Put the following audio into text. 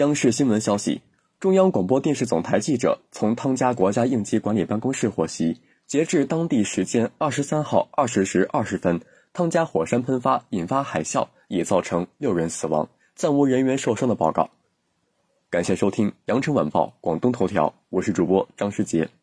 央视新闻消息中央广播电视总台记者从汤加国家应急管理办公室获悉截至当地时间二十三号二十时二十分汤加火山喷发引发海啸已造成六人死亡暂无人员受伤的报告。感谢收听羊城晚报广东头条我是主播张世杰。